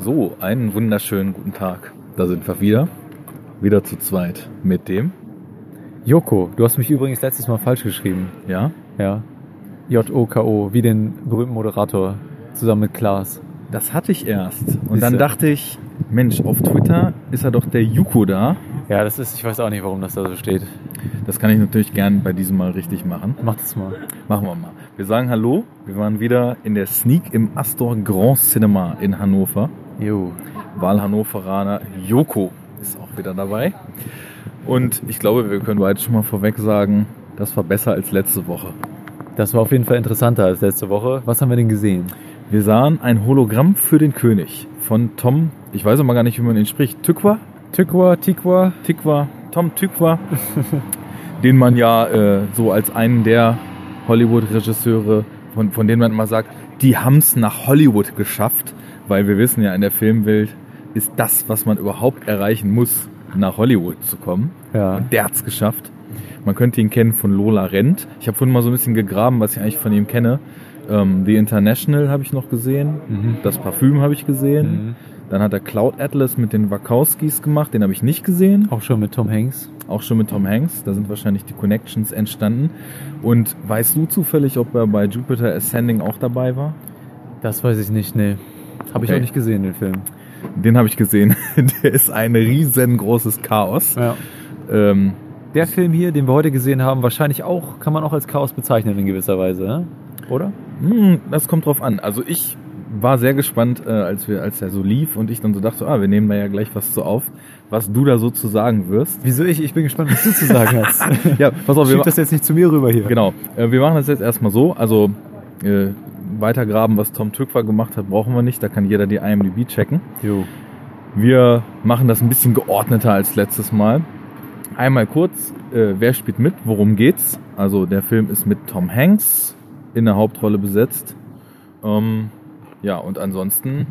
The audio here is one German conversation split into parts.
So, einen wunderschönen guten Tag. Da sind wir wieder. Wieder zu zweit mit dem. Joko, du hast mich übrigens letztes Mal falsch geschrieben. Ja? Ja. J-O-K-O, wie den berühmten Moderator, zusammen mit Klaas. Das hatte ich erst. Und dann dachte ich, Mensch, auf Twitter ist ja doch der Yuko da. Ja, das ist, ich weiß auch nicht, warum das da so steht. Das kann ich natürlich gern bei diesem Mal richtig machen. Mach das mal. Machen wir mal. Wir sagen Hallo. Wir waren wieder in der Sneak im Astor Grand Cinema in Hannover. Jo. Wahlhannoveraner Joko ist auch wieder dabei. Und ich glaube, wir können beide schon mal vorweg sagen, das war besser als letzte Woche. Das war auf jeden Fall interessanter als letzte Woche. Was haben wir denn gesehen? Wir sahen ein Hologramm für den König von Tom, ich weiß aber gar nicht, wie man ihn spricht, Tykwa? Tykwa, Tikwa. Tikwa, Tom Tykwa, den man ja äh, so als einen der Hollywood-Regisseure, von, von denen man immer sagt, die haben's nach Hollywood geschafft, weil wir wissen ja, in der Filmwelt ist das, was man überhaupt erreichen muss, nach Hollywood zu kommen. Ja. Und der hat's geschafft. Man könnte ihn kennen von Lola Rent. Ich habe vorhin mal so ein bisschen gegraben, was ich eigentlich von ihm kenne. Ähm, The International habe ich noch gesehen. Mhm. Das Parfüm habe ich gesehen. Mhm. Dann hat er Cloud Atlas mit den Wachowskis gemacht. Den habe ich nicht gesehen. Auch schon mit Tom Hanks. Auch schon mit Tom Hanks. Da sind wahrscheinlich die Connections entstanden. Und weißt du zufällig, ob er bei Jupiter Ascending auch dabei war? Das weiß ich nicht, nee. Habe ich Okay. auch nicht gesehen, den Film. Den habe ich gesehen. Der ist ein riesengroßes Chaos. Ja. Ähm, Der Film hier, den wir heute gesehen haben, wahrscheinlich auch, kann man auch als Chaos bezeichnen in gewisser Weise, oder? Hm, das kommt drauf an. Also ich war sehr gespannt, äh, als wir, als er so lief und ich dann so dachte, ah, wir nehmen da ja gleich was zu auf, was du da so zu sagen wirst. Wieso ich? Ich bin gespannt, was du zu sagen hast. Ja, pass auf, wir, Schieb das jetzt nicht zu mir rüber hier. genau. Äh, wir machen das jetzt erstmal so. Also äh, weitergraben, was Tom Tückwer gemacht hat, brauchen wir nicht. Da kann jeder die IMDb checken. Jo. Wir machen das ein bisschen geordneter als letztes Mal. Einmal kurz, äh, wer spielt mit, worum geht's? Also der Film ist mit Tom Hanks in der Hauptrolle besetzt. Ähm, ja, und ansonsten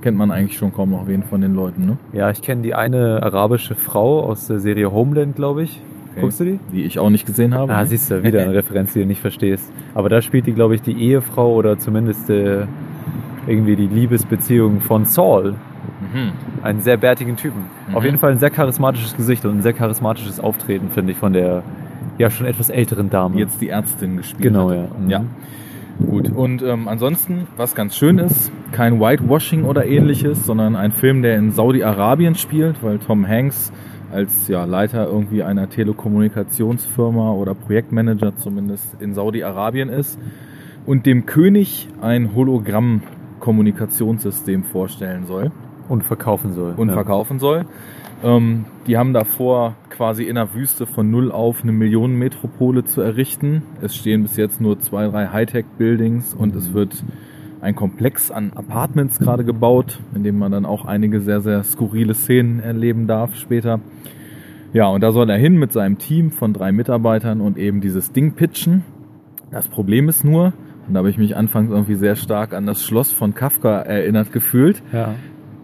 kennt man eigentlich schon kaum noch wen von den Leuten, ne? Ja, ich kenne die eine arabische Frau aus der Serie Homeland, glaube ich. Okay. Guckst du die? Die ich auch nicht gesehen habe. Ah, siehst du, wieder eine Referenz, die du nicht verstehst. Aber da spielt die, glaube ich, die Ehefrau oder zumindest äh, irgendwie die Liebesbeziehung von Saul. Mhm. Einen sehr bärtigen Typen. Mhm. Auf jeden Fall ein sehr charismatisches Gesicht und ein sehr charismatisches Auftreten, finde ich, von der ja schon etwas älteren Dame. Jetzt die Ärztin gespielt. Genau, hat. ja. Mhm. Ja. Gut, und ähm, ansonsten, was ganz schön ist, kein Whitewashing oder ähnliches, sondern ein Film, der in Saudi-Arabien spielt, weil Tom Hanks als ja, Leiter irgendwie einer Telekommunikationsfirma oder Projektmanager zumindest in Saudi-Arabien ist und dem König ein Hologramm-Kommunikationssystem vorstellen soll Und verkaufen soll. und ja. verkaufen soll. Ähm, die haben davor quasi in der Wüste von null auf eine Millionenmetropole zu errichten. Es stehen bis jetzt nur zwei, drei Hightech-Buildings und es wird ein Komplex an Apartments gerade gebaut, in dem man dann auch einige sehr, sehr skurrile Szenen erleben darf später. Ja, und da soll er hin mit seinem Team von drei Mitarbeitern und eben dieses Ding pitchen. Das Problem ist nur, und da habe ich mich anfangs irgendwie sehr stark an das Schloss von Kafka erinnert gefühlt, Ja.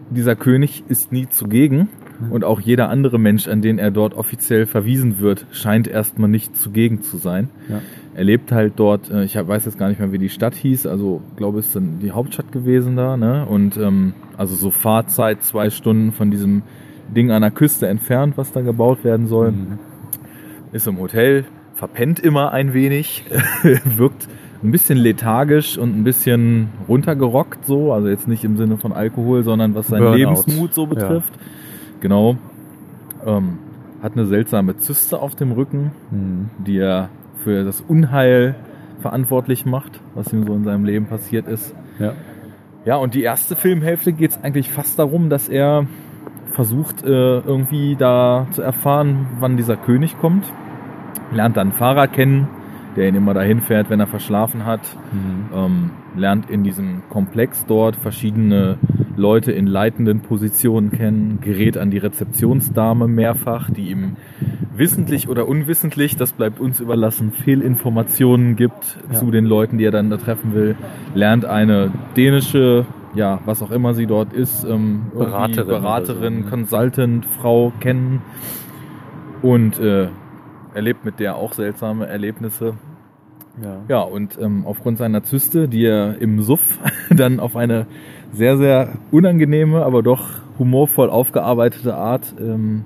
dieser König ist nie zugegen und auch jeder andere Mensch, an den er dort offiziell verwiesen wird, scheint erstmal nicht zugegen zu sein. Ja. Er lebt halt dort, äh, ich weiß jetzt gar nicht mehr, wie die Stadt hieß, also glaube es ist dann die Hauptstadt gewesen da, ne? Und ähm, also so Fahrzeit zwei Stunden von diesem Ding an der Küste entfernt, was da gebaut werden soll Mhm. ist im Hotel, verpennt immer ein wenig, wirkt ein bisschen lethargisch und ein bisschen runtergerockt so, also jetzt nicht im Sinne von Alkohol, sondern was seinen Burnout. Lebensmut so betrifft. Genau. Ähm, hat eine seltsame Zyste auf dem Rücken, Mhm. die er für das Unheil verantwortlich macht, was ihm so in seinem Leben passiert ist. Ja. Ja, und die erste Filmhälfte geht es eigentlich fast darum, dass er versucht, äh, irgendwie da zu erfahren, wann dieser König kommt. Lernt dann einen Fahrer kennen, der ihn immer dahin fährt, wenn er verschlafen hat. Mhm. Ähm, lernt in diesem Komplex dort verschiedene Leute in leitenden Positionen kennen, gerät an die Rezeptionsdame mehrfach, die ihm wissentlich oder unwissentlich, das bleibt uns überlassen, Fehlinformationen gibt Ja. zu den Leuten, die er dann da treffen will, lernt eine dänische, ja, was auch immer sie dort ist, ähm, Beraterin Beraterin so, ne? Consultant, Frau kennen und äh, erlebt mit der auch seltsame Erlebnisse. Ja. Ja, und ähm, aufgrund seiner Zyste, die er im Suff dann auf eine sehr, sehr unangenehme, aber doch humorvoll aufgearbeitete Art ähm,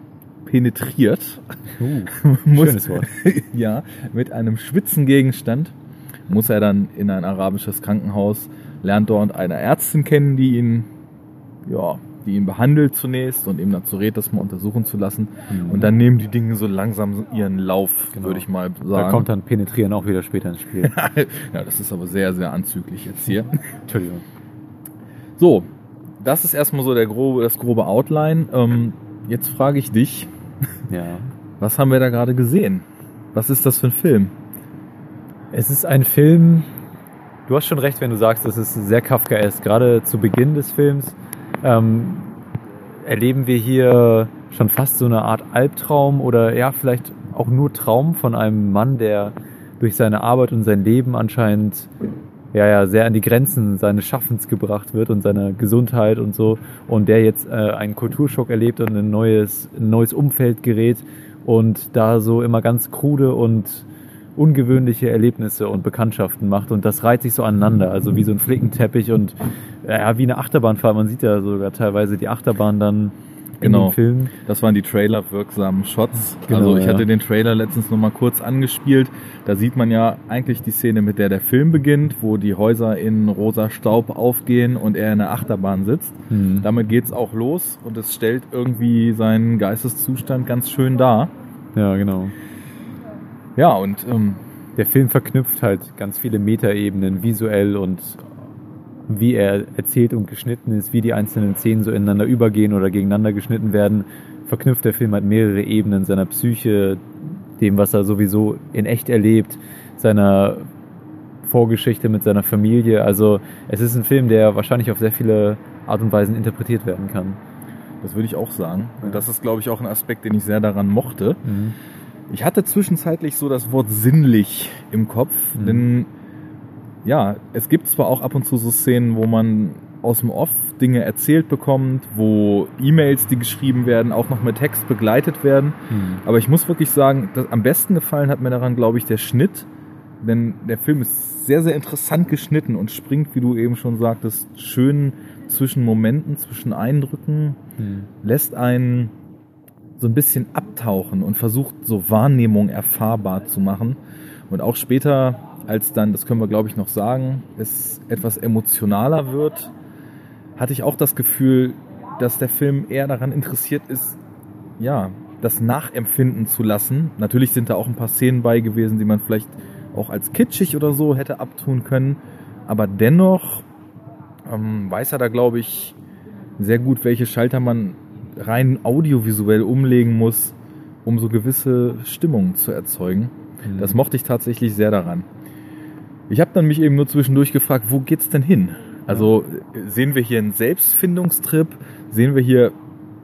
penetriert. Uh, Muss- schönes Wort. ja, mit einem Schwitzengegenstand muss er dann in ein arabisches Krankenhaus, lernt dort eine Ärztin kennen, die ihn, ja, die ihn behandelt zunächst und ihm dazu rät, das mal untersuchen zu lassen. Mhm. Und dann nehmen die Dinge so langsam ihren Lauf, Genau. würde ich mal sagen. Da kommt dann Penetrieren auch wieder später ins Spiel. ja, das ist aber sehr, sehr anzüglich jetzt hier. Entschuldigung. So, das ist erstmal so der grobe, das grobe Outline. Ähm, jetzt frage ich dich, Ja. was haben wir da gerade gesehen? Was ist das für ein Film? Es ist ein Film, du hast schon recht, wenn du sagst, es ist sehr Kafkaesk. Gerade zu Beginn des Films ähm, erleben wir hier schon fast so eine Art Albtraum oder ja, vielleicht auch nur Traum von einem Mann, der durch seine Arbeit und sein Leben anscheinend ja, ja, sehr an die Grenzen seines Schaffens gebracht wird und seiner Gesundheit und so. Und der jetzt äh, einen Kulturschock erlebt und in ein neues, ein neues Umfeld gerät und da so immer ganz krude und ungewöhnliche Erlebnisse und Bekanntschaften macht. Und das reiht sich so aneinander, also wie so ein Flickenteppich und ja, wie eine Achterbahnfahrt. Man sieht ja sogar teilweise die Achterbahn dann in Genau. dem Film. Das waren die Trailer-wirksamen Shots. Genau, also ich ja. hatte den Trailer letztens noch mal kurz angespielt. Da sieht man ja eigentlich die Szene, mit der der Film beginnt, wo die Häuser in rosa Staub aufgehen und er in der Achterbahn sitzt. Hm. Damit geht's auch los und es stellt irgendwie seinen Geisteszustand ganz schön dar. Ja, genau. Ja, und ähm, Der Film verknüpft halt ganz viele Metaebenen visuell und wie er erzählt und geschnitten ist, wie die einzelnen Szenen so ineinander übergehen oder gegeneinander geschnitten werden, verknüpft der Film halt mehrere Ebenen seiner Psyche, dem, was er sowieso in echt erlebt, seiner Vorgeschichte mit seiner Familie. Also es ist ein Film, der wahrscheinlich auf sehr viele Art und Weisen interpretiert werden kann. das würde ich auch sagen. Und das ist, glaube ich, auch ein Aspekt, den ich sehr daran mochte. Ich hatte zwischenzeitlich so das Wort sinnlich im Kopf, Mhm. denn ja, es gibt zwar auch ab und zu so Szenen, wo man aus dem Off Dinge erzählt bekommt, wo E-Mails, die geschrieben werden, auch noch mit Text begleitet werden. Hm. Aber ich muss wirklich sagen, das, am besten gefallen hat mir daran, glaube ich, der Schnitt. Denn der Film ist sehr, sehr interessant geschnitten und springt, wie du eben schon sagtest, schön zwischen Momenten, zwischen Eindrücken, Hm. lässt einen so ein bisschen abtauchen und versucht so Wahrnehmung erfahrbar zu machen. Und auch später, als dann, das können wir glaube ich noch sagen, es etwas emotionaler wird, hatte ich auch das Gefühl, dass der Film eher daran interessiert ist, ja, das nachempfinden zu lassen. Natürlich sind da auch ein paar Szenen bei gewesen, die man vielleicht auch als kitschig oder so hätte abtun können. Aber dennoch ähm, weiß er da, glaube ich, sehr gut, welche Schalter man rein audiovisuell umlegen muss, um so gewisse Stimmungen zu erzeugen. Hm. Das mochte ich tatsächlich sehr daran. Ich habe dann mich eben nur zwischendurch gefragt, wo geht's denn hin? Also sehen wir hier einen Selbstfindungstrip? Sehen wir hier,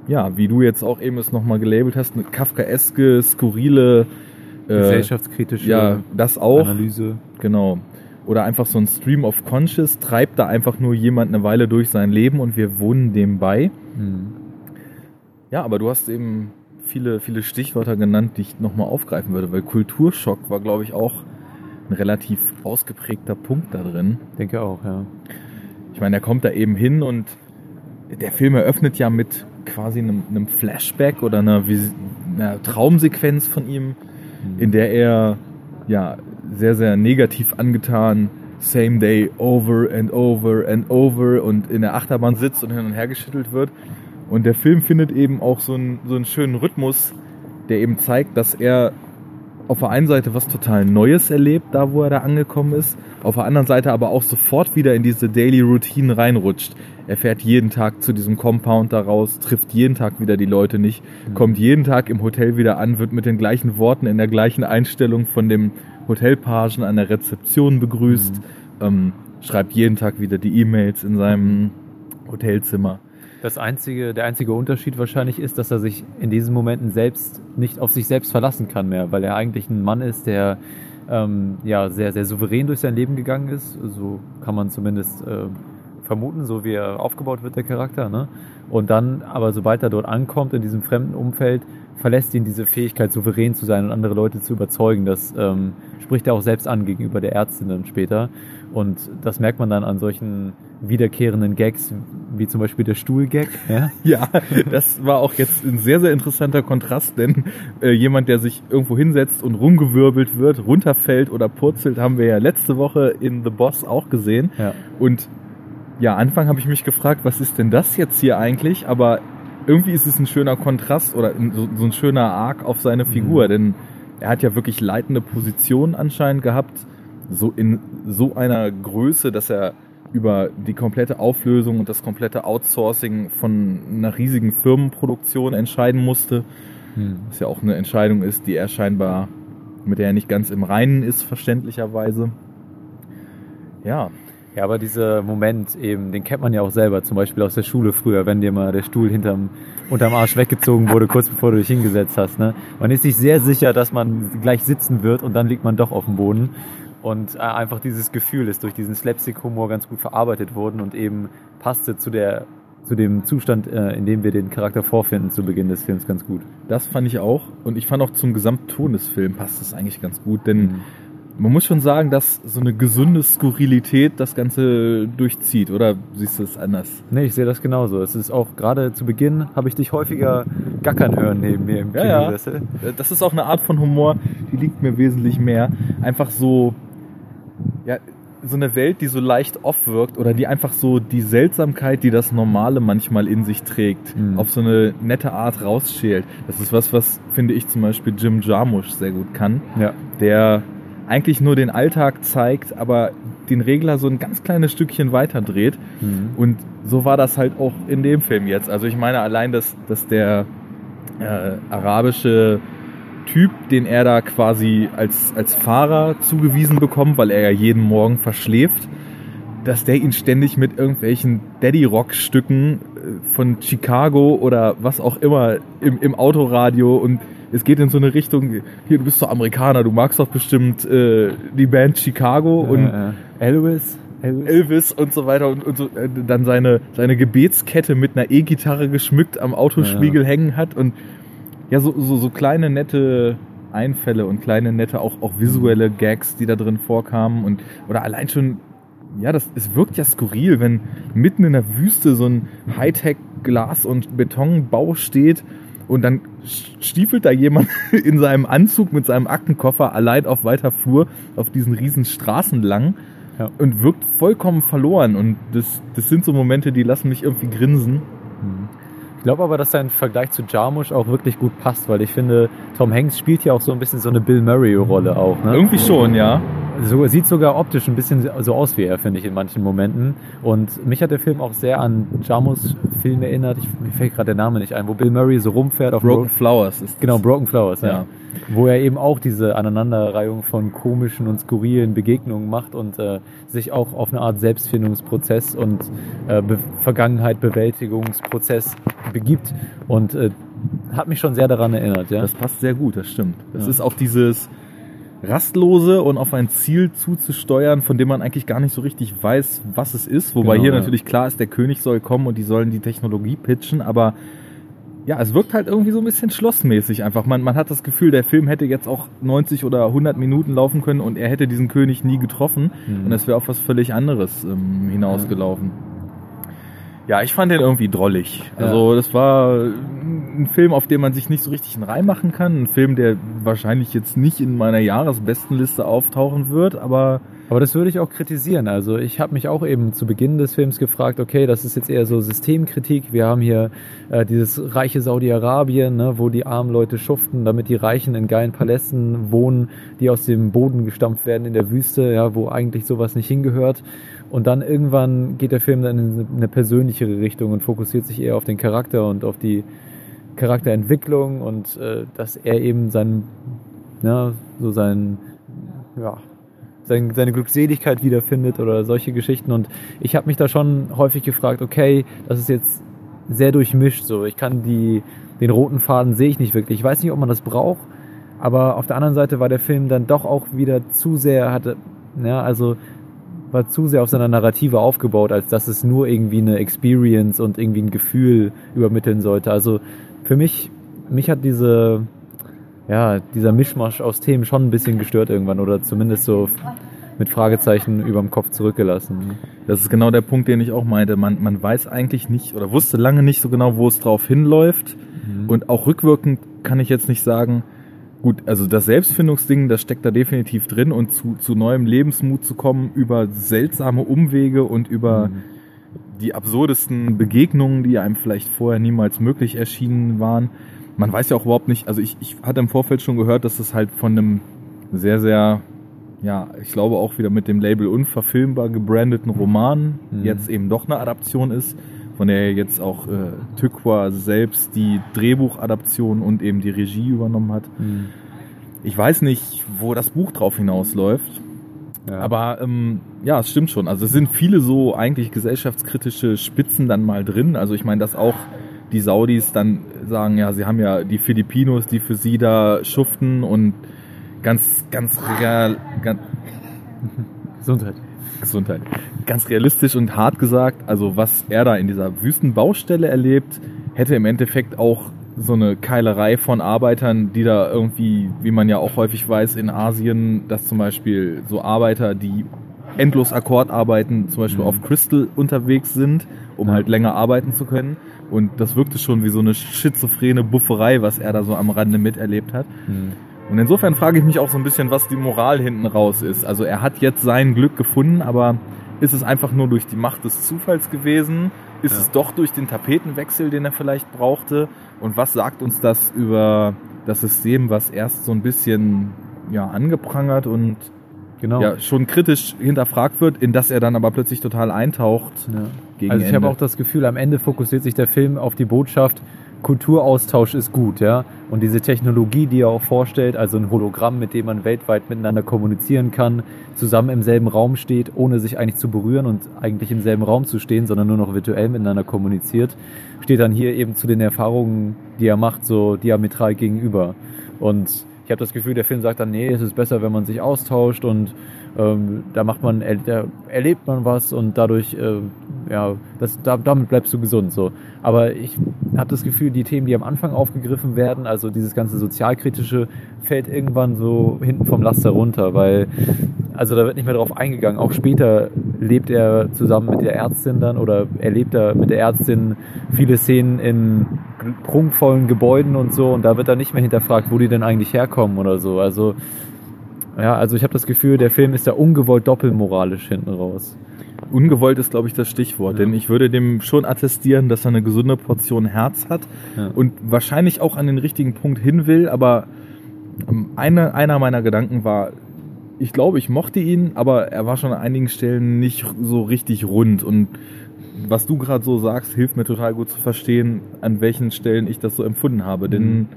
ja, wie du jetzt auch eben es nochmal gelabelt hast, eine kafkaeske, skurrile äh, gesellschaftskritische ja, das auch. Analyse. Genau. Oder einfach so ein Stream of Conscious, treibt da einfach nur jemand eine Weile durch sein Leben und wir wohnen dem bei. Hm. Ja, aber du hast eben viele, viele Stichwörter genannt, die ich nochmal aufgreifen würde, weil Kulturschock war, glaube ich, auch ein relativ ausgeprägter Punkt da drin. Denke auch, ja. Ich meine, er kommt da eben hin und der Film eröffnet ja mit quasi einem, einem Flashback oder einer, einer Traumsequenz von ihm, in der er ja sehr, sehr negativ angetan same day over and over and over und in der Achterbahn sitzt und hin und her geschüttelt wird. Und der Film findet eben auch so einen, so einen schönen Rhythmus, der eben zeigt, dass er auf der einen Seite was total Neues erlebt, da wo er da angekommen ist, auf der anderen Seite aber auch sofort wieder in diese Daily Routine reinrutscht. Er fährt jeden Tag zu diesem Compound da raus, trifft jeden Tag wieder die Leute nicht, Mhm. kommt jeden Tag im Hotel wieder an, wird mit den gleichen Worten in der gleichen Einstellung von dem Hotelpagen an der Rezeption begrüßt, Mhm. ähm, schreibt jeden Tag wieder die E-Mails in seinem Hotelzimmer. Das einzige, der einzige Unterschied wahrscheinlich ist, dass er sich in diesen Momenten selbst nicht auf sich selbst verlassen kann mehr, weil er eigentlich ein Mann ist, der ähm, ja sehr, sehr souverän durch sein Leben gegangen ist. So kann man zumindest äh, vermuten, so wie er aufgebaut wird, der Charakter. Ne? Und dann, aber sobald er dort ankommt, in diesem fremden Umfeld, verlässt ihn diese Fähigkeit, souverän zu sein und andere Leute zu überzeugen. Das ähm, spricht er auch selbst an gegenüber der Ärztin dann später. Und das merkt man dann an solchen wiederkehrenden Gags, wie zum Beispiel der Stuhlgag. Ja? ja, das war auch jetzt ein sehr, sehr interessanter Kontrast, denn äh, jemand, der sich irgendwo hinsetzt und rumgewirbelt wird, runterfällt oder purzelt, haben wir ja letzte Woche in The Boss auch gesehen. Ja. Und ja, Anfang habe ich mich gefragt, was ist denn das jetzt hier eigentlich? Aber irgendwie ist es ein schöner Kontrast oder so, so ein schöner Arc auf seine Figur, mhm. denn er hat ja wirklich leitende Positionen anscheinend gehabt, so in so einer Größe, dass er über die komplette Auflösung und das komplette Outsourcing von einer riesigen Firmenproduktion entscheiden musste. Hm. Was ja auch eine Entscheidung ist, die er scheinbar, mit der er nicht ganz im Reinen ist, verständlicherweise. Ja, ja, aber dieser Moment eben, den kennt man ja auch selber, zum Beispiel aus der Schule früher, wenn dir mal der Stuhl hinterm, unterm Arsch weggezogen wurde, kurz bevor du dich hingesetzt hast. Ne? Man ist sich sehr sicher, dass man gleich sitzen wird und dann liegt man doch auf dem Boden. Und äh, einfach dieses Gefühl ist durch diesen Slapstick-Humor ganz gut verarbeitet worden und eben passte zu der zu dem Zustand, äh, in dem wir den Charakter vorfinden zu Beginn des Films ganz gut. Das fand ich auch und ich fand auch zum Gesamtton des Films passt es eigentlich ganz gut, denn mhm man muss schon sagen, dass so eine gesunde Skurrilität das Ganze durchzieht, oder siehst du es anders? Nee, ich sehe das genauso. Es ist auch gerade zu Beginn habe ich dich häufiger gackern hören neben mir im ja, Kinosessel. Ja. Das ist auch eine Art von Humor, die liegt mir wesentlich mehr. Einfach so, ja, so eine Welt, die so leicht off wirkt oder die einfach so die Seltsamkeit, die das Normale manchmal in sich trägt, mhm. auf so eine nette Art rausschält. Das ist was, was finde ich zum Beispiel Jim Jarmusch sehr gut kann. Ja. Der eigentlich nur den Alltag zeigt, aber den Regler so ein ganz kleines Stückchen weiter dreht. Mhm. Und so war das halt auch in dem Film jetzt. Also ich meine allein, dass, dass der äh, arabische Typ, den er da quasi als, als Fahrer zugewiesen bekommt, weil er ja jeden Morgen verschläft, dass der ihn ständig mit irgendwelchen Daddy-Rock-Stücken äh, von Chicago oder was auch immer im, im Autoradio und es geht in so eine Richtung, hier, du bist doch Amerikaner, du magst doch bestimmt äh, die Band Chicago ja, und ja. Elvis. Elvis. Elvis und so weiter und, und so, äh, dann seine, seine Gebetskette mit einer E-Gitarre geschmückt am Autospiegel ja. hängen hat und ja, so, so, so kleine nette Einfälle und kleine nette auch, auch visuelle Gags, die da drin vorkamen und oder allein schon ja, das, es wirkt ja skurril, wenn mitten in der Wüste so ein Hightech Glas- und Betonbau steht und dann stiefelt da jemand in seinem Anzug mit seinem Aktenkoffer allein auf weiter Flur auf diesen riesen Straßen lang ja. und wirkt vollkommen verloren. Und das, das sind so Momente, die lassen mich irgendwie grinsen. Ich glaube aber, dass sein Vergleich zu Jarmusch auch wirklich gut passt, weil ich finde, Tom Hanks spielt ja auch so ein bisschen so eine Bill Murray-Rolle auch. Ne? Irgendwie schon, ja. So, sieht sogar optisch ein bisschen so aus wie er, finde ich, in manchen Momenten. Und mich hat der Film auch sehr an Jarmus Film erinnert. Ich, mir fällt gerade der Name nicht ein, wo Bill Murray so rumfährt auf Broken Bro Flowers. Ist genau, Broken Flowers, ja. ja. Wo er eben auch diese Aneinanderreihung von komischen und skurrilen Begegnungen macht und äh, sich auch auf eine Art Selbstfindungsprozess und äh, Be Vergangenheit Bewältigungsprozess begibt. Und äh, hat mich schon sehr daran erinnert, ja. Das passt sehr gut, das stimmt. Das ja. ist auch dieses rastlose und auf ein Ziel zuzusteuern, von dem man eigentlich gar nicht so richtig weiß, was es ist. Wobei genau, hier ja. natürlich klar ist, der König soll kommen und die sollen die Technologie pitchen, aber ja, es wirkt halt irgendwie so ein bisschen schlossmäßig einfach. Man, man hat das Gefühl, der Film hätte jetzt auch 90 oder 100 Minuten laufen können und er hätte diesen König nie getroffen mhm. und es wäre auf was völlig anderes ähm, hinausgelaufen. Ja, ich fand den irgendwie drollig. Also das war ein Film, auf den man sich nicht so richtig einen Reim machen kann. Ein Film, der wahrscheinlich jetzt nicht in meiner Jahresbestenliste auftauchen wird, aber aber das würde ich auch kritisieren. Also ich habe mich auch eben zu Beginn des Films gefragt, okay, das ist jetzt eher so Systemkritik. Wir haben hier äh, dieses reiche Saudi-Arabien, ne, wo die armen Leute schuften, damit die Reichen in geilen Palästen wohnen, die aus dem Boden gestampft werden in der Wüste, ja, wo eigentlich sowas nicht hingehört. Und dann irgendwann geht der Film dann in eine persönlichere Richtung und fokussiert sich eher auf den Charakter und auf die Charakterentwicklung und äh, dass er eben sein, ja, so sein, ja, sein, seine Glückseligkeit wiederfindet oder solche Geschichten. Und ich habe mich da schon häufig gefragt, okay, das ist jetzt sehr durchmischt so. Ich kann die, den roten Faden sehe ich nicht wirklich. Ich weiß nicht, ob man das braucht, aber auf der anderen Seite war der Film dann doch auch wieder zu sehr, hatte, ja, also war zu sehr auf seiner Narrative aufgebaut, als dass es nur irgendwie eine Experience und irgendwie ein Gefühl übermitteln sollte. Also für mich, mich hat diese, ja, dieser Mischmasch aus Themen schon ein bisschen gestört irgendwann oder zumindest so mit Fragezeichen überm Kopf zurückgelassen. Das ist genau der Punkt, den ich auch meinte. Man, man weiß eigentlich nicht oder wusste lange nicht so genau, wo es drauf hinläuft. Mhm. Und auch rückwirkend kann ich jetzt nicht sagen, gut, also das Selbstfindungsding, das steckt da definitiv drin und zu, zu neuem Lebensmut zu kommen über seltsame Umwege und über mhm. die absurdesten Begegnungen, die einem vielleicht vorher niemals möglich erschienen waren. Man weiß ja auch überhaupt nicht, also ich, ich hatte im Vorfeld schon gehört, dass es halt von einem sehr, sehr ja, ich glaube auch wieder mit dem Label unverfilmbar gebrandeten Roman mhm. jetzt eben doch eine Adaption ist, von der jetzt auch äh, Tykwa selbst die Drehbuchadaption und eben die Regie übernommen hat. Mhm. Ich weiß nicht, wo das Buch drauf hinausläuft. Ja. Aber ähm, ja, es stimmt schon. Also es sind viele so eigentlich gesellschaftskritische Spitzen dann mal drin. Also ich meine, dass auch die Saudis dann sagen, ja, sie haben ja die Filipinos, die für sie da schuften und ganz, ganz real, ganz, Gesundheit. Gesundheit. Ganz realistisch und hart gesagt, also was er da in dieser Wüstenbaustelle erlebt, hätte im Endeffekt auch so eine Keilerei von Arbeitern, die da irgendwie, wie man ja auch häufig weiß, in Asien, dass zum Beispiel so Arbeiter, die endlos Akkord arbeiten, zum Beispiel mhm. auf Crystal unterwegs sind, um halt länger arbeiten zu können. Und das wirkte schon wie so eine schizophrene Bufferei, was er da so am Rande miterlebt hat. Mhm. Und insofern frage ich mich auch so ein bisschen, was die Moral hinten raus ist. Also er hat jetzt sein Glück gefunden, aber ist es einfach nur durch die Macht des Zufalls gewesen? Ist ja. es doch durch den Tapetenwechsel, den er vielleicht brauchte? Und was sagt uns das über das System, was erst so ein bisschen ja, angeprangert und genau. ja, schon kritisch hinterfragt wird, in das er dann aber plötzlich total eintaucht. Ja. also ich habe auch das Gefühl, am Ende fokussiert sich der Film auf die Botschaft, Kulturaustausch ist gut, ja. Und diese Technologie, die er auch vorstellt, also ein Hologramm, mit dem man weltweit miteinander kommunizieren kann, zusammen im selben Raum steht, ohne sich eigentlich zu berühren und eigentlich im selben Raum zu stehen, sondern nur noch virtuell miteinander kommuniziert, steht dann hier eben zu den Erfahrungen, die er macht, so diametral gegenüber. Und ich habe das Gefühl, der Film sagt dann, nee, es ist besser, wenn man sich austauscht und ähm, da macht man, da erlebt man was und dadurch, äh, ja, das, da, damit bleibst du gesund. So. Aber ich habe das Gefühl, die Themen, die am Anfang aufgegriffen werden, also dieses ganze sozialkritische, fällt irgendwann so hinten vom Laster runter, weil also da wird nicht mehr drauf eingegangen. Auch später lebt er zusammen mit der Ärztin dann oder erlebt er mit der Ärztin viele Szenen in prunkvollen Gebäuden und so und da wird dann nicht mehr hinterfragt, wo die denn eigentlich herkommen oder so. Also ja, also ich habe das Gefühl, der Film ist da ungewollt doppelmoralisch hinten raus. Ungewollt ist, glaube ich, das Stichwort, ja. denn ich würde dem schon attestieren, dass er eine gesunde Portion Herz hat ja. und wahrscheinlich auch an den richtigen Punkt hin will, aber ähm, eine, einer meiner Gedanken war, ich glaube, ich mochte ihn, aber er war schon an einigen Stellen nicht so richtig rund und was du gerade so sagst, hilft mir total gut zu verstehen, an welchen Stellen ich das so empfunden habe, mhm. denn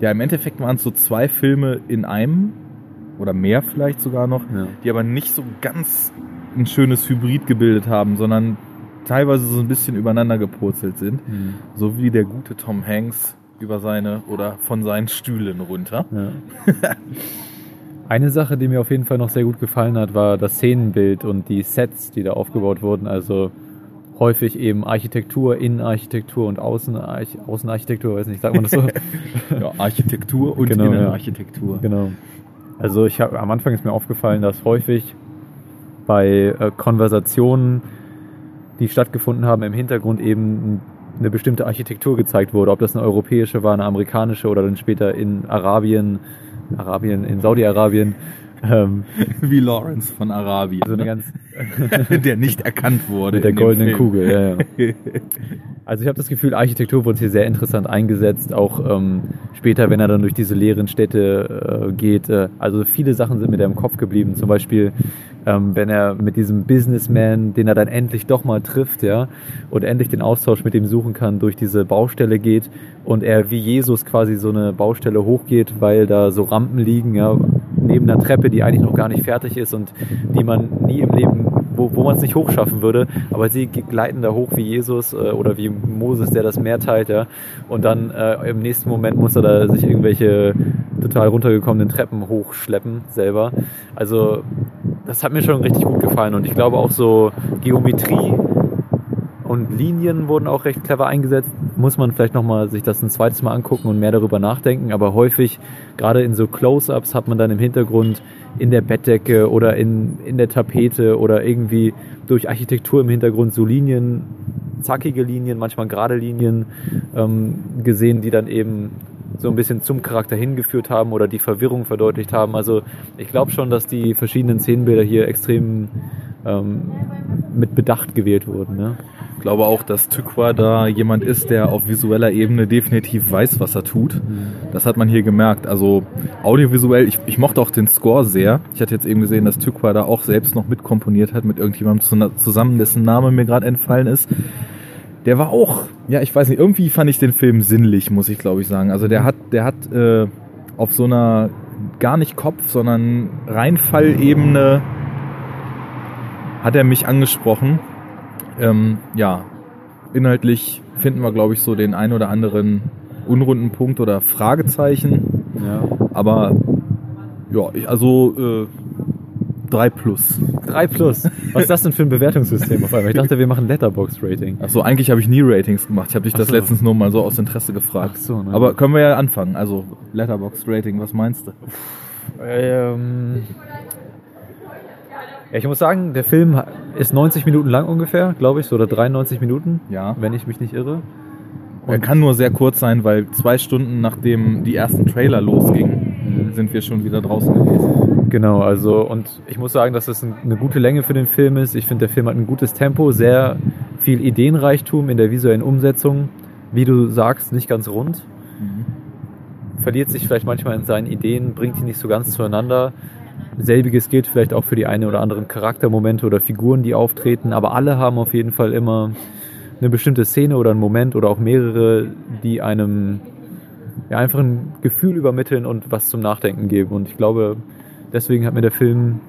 ja, im Endeffekt waren es so zwei Filme in einem oder mehr vielleicht sogar noch, ja. die aber nicht so ganz ein schönes Hybrid gebildet haben, sondern teilweise so ein bisschen übereinander gepurzelt sind. Mhm. So wie der gute Tom Hanks über seine oder von seinen Stühlen runter. Ja. Eine Sache, die mir auf jeden Fall noch sehr gut gefallen hat, war das Szenenbild und die Sets, die da aufgebaut wurden. Also häufig eben Architektur, Innenarchitektur und Außen, Außenarchitektur, weiß nicht, sagt man das so? ja, Architektur und genau, Innenarchitektur. Ja, genau. Also ich habe am Anfang ist mir aufgefallen, dass häufig bei äh, Konversationen, die stattgefunden haben, im Hintergrund eben eine bestimmte Architektur gezeigt wurde, ob das eine europäische war, eine amerikanische oder dann später in Arabien, Arabien, in Saudi-Arabien. Ähm, Wie Lawrence von Arabien. So eine ganz der nicht erkannt wurde. Mit der goldenen Kugel, ja, ja. Also ich habe das Gefühl, Architektur wurde hier sehr interessant eingesetzt, auch ähm, später, wenn er dann durch diese leeren Städte äh, geht. Äh, also viele Sachen sind mir da im Kopf geblieben. Zum Beispiel, ähm, wenn er mit diesem Businessman, den er dann endlich doch mal trifft, ja, und endlich den Austausch mit ihm suchen kann, durch diese Baustelle geht und er wie Jesus quasi so eine Baustelle hochgeht, weil da so Rampen liegen, ja, neben einer Treppe, die eigentlich noch gar nicht fertig ist und die man nie im Leben wo, wo man es nicht hochschaffen würde, aber sie gleiten da hoch wie Jesus äh, oder wie Moses, der das Meer teilt, ja. Und dann äh, im nächsten Moment muss er da sich irgendwelche total runtergekommenen Treppen hochschleppen selber. Also das hat mir schon richtig gut gefallen und ich glaube auch so Geometrie und Linien wurden auch recht clever eingesetzt. Muss man vielleicht nochmal sich das ein zweites Mal angucken und mehr darüber nachdenken. Aber häufig, gerade in so Close-Ups, hat man dann im Hintergrund in der Bettdecke oder in, in der Tapete oder irgendwie durch Architektur im Hintergrund so Linien, zackige Linien, manchmal gerade Linien ähm, gesehen, die dann eben so ein bisschen zum Charakter hingeführt haben oder die Verwirrung verdeutlicht haben. Also ich glaube schon, dass die verschiedenen Szenenbilder hier extrem ähm, mit Bedacht gewählt wurden. Ne? Ich glaube auch, dass Tykwa da jemand ist, der auf visueller Ebene definitiv weiß, was er tut. Mhm. Das hat man hier gemerkt. Also audiovisuell, ich, ich mochte auch den Score sehr. Ich hatte jetzt eben gesehen, dass Tykwa da auch selbst noch mitkomponiert hat mit irgendjemandem zusammen, dessen Name mir gerade entfallen ist. Der war auch, ja, ich weiß nicht, irgendwie fand ich den Film sinnlich, muss ich glaube ich sagen. Also der hat, der hat äh, auf so einer gar nicht Kopf, sondern Reinfallebene hat er mich angesprochen. Ähm, ja, inhaltlich finden wir, glaube ich, so den ein oder anderen unrunden Punkt oder Fragezeichen. Ja. Aber ja, ich, also äh, 3 plus. 3 plus. Was ist das denn für ein Bewertungssystem auf einmal? Ich dachte, wir machen Letterbox-Rating. Achso, eigentlich habe ich nie Ratings gemacht. Ich habe dich das so. letztens nur mal so aus Interesse gefragt. Ach so, ne. Aber können wir ja anfangen. Also Letterbox-Rating, was meinst du? Ähm, ja, ich muss sagen, der Film ist 90 Minuten lang ungefähr, glaube ich, so, oder 93 Minuten, ja. wenn ich mich nicht irre. Und er kann nur sehr kurz sein, weil zwei Stunden nachdem die ersten Trailer losgingen, sind wir schon wieder draußen gewesen. Genau, also und ich muss sagen, dass das eine gute Länge für den Film ist. Ich finde, der Film hat ein gutes Tempo, sehr viel Ideenreichtum in der visuellen Umsetzung. Wie du sagst, nicht ganz rund. Mhm. Verliert sich vielleicht manchmal in seinen Ideen, bringt die nicht so ganz zueinander. Selbiges gilt vielleicht auch für die eine oder anderen Charaktermomente oder Figuren, die auftreten, aber alle haben auf jeden Fall immer eine bestimmte Szene oder einen Moment oder auch mehrere, die einem ja, einfach ein Gefühl übermitteln und was zum Nachdenken geben. Und ich glaube, deswegen hat mir der Film,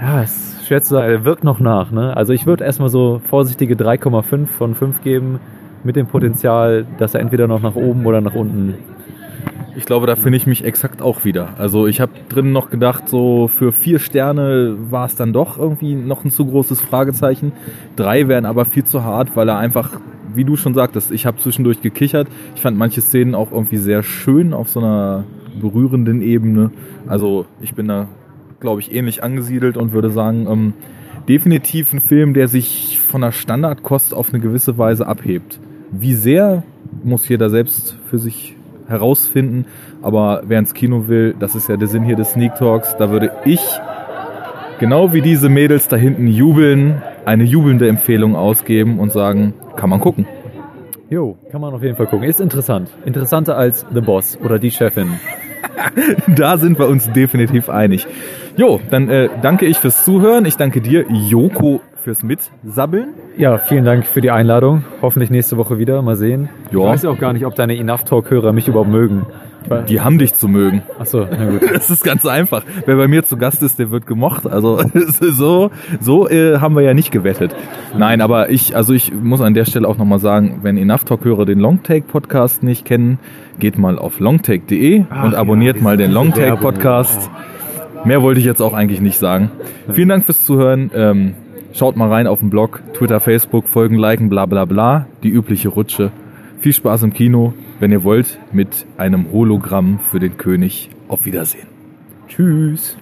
ja, es ist schwer zu sagen, er wirkt noch nach. Ne? Also ich würde erstmal so vorsichtige 3,5 von 5 geben, mit dem Potenzial, dass er entweder noch nach oben oder nach unten ich glaube, da finde ich mich exakt auch wieder. Also ich habe drin noch gedacht, so für vier Sterne war es dann doch irgendwie noch ein zu großes Fragezeichen. Drei wären aber viel zu hart, weil er einfach, wie du schon sagtest, ich habe zwischendurch gekichert. Ich fand manche Szenen auch irgendwie sehr schön auf so einer berührenden Ebene. Also ich bin da, glaube ich, ähnlich angesiedelt und würde sagen, ähm, definitiv ein Film, der sich von der Standardkost auf eine gewisse Weise abhebt. Wie sehr muss jeder selbst für sich herausfinden. Aber wer ins Kino will, das ist ja der Sinn hier des Sneak Talks, da würde ich, genau wie diese Mädels da hinten jubeln, eine jubelnde Empfehlung ausgeben und sagen, kann man gucken. Jo, kann man auf jeden Fall gucken. Ist interessant. Interessanter als The Boss oder die Chefin. da sind wir uns definitiv einig. Jo, dann äh, danke ich fürs Zuhören. Ich danke dir, Joko, fürs Mitsabbeln. Ja, vielen Dank für die Einladung. Hoffentlich nächste Woche wieder. Mal sehen. Ja. Ich weiß ja auch gar nicht, ob deine Enough Talk-Hörer mich überhaupt mögen. Die haben dich zu mögen. Ach so, na gut. Das ist ganz einfach. Wer bei mir zu Gast ist, der wird gemocht. Also so, so äh, haben wir ja nicht gewettet. Nein, aber ich, also ich muss an der Stelle auch nochmal sagen, wenn Enough Talk-Hörer den Longtake Podcast nicht kennen, geht mal auf longtake.de und abonniert ja, mal den Longtake Podcast. Mehr wollte ich jetzt auch eigentlich nicht sagen. Vielen Dank fürs Zuhören. Ähm, Schaut mal rein auf den Blog, Twitter, Facebook, folgen, liken, bla bla bla. Die übliche Rutsche. Viel Spaß im Kino, wenn ihr wollt, mit einem Hologramm für den König. Auf Wiedersehen. Tschüss.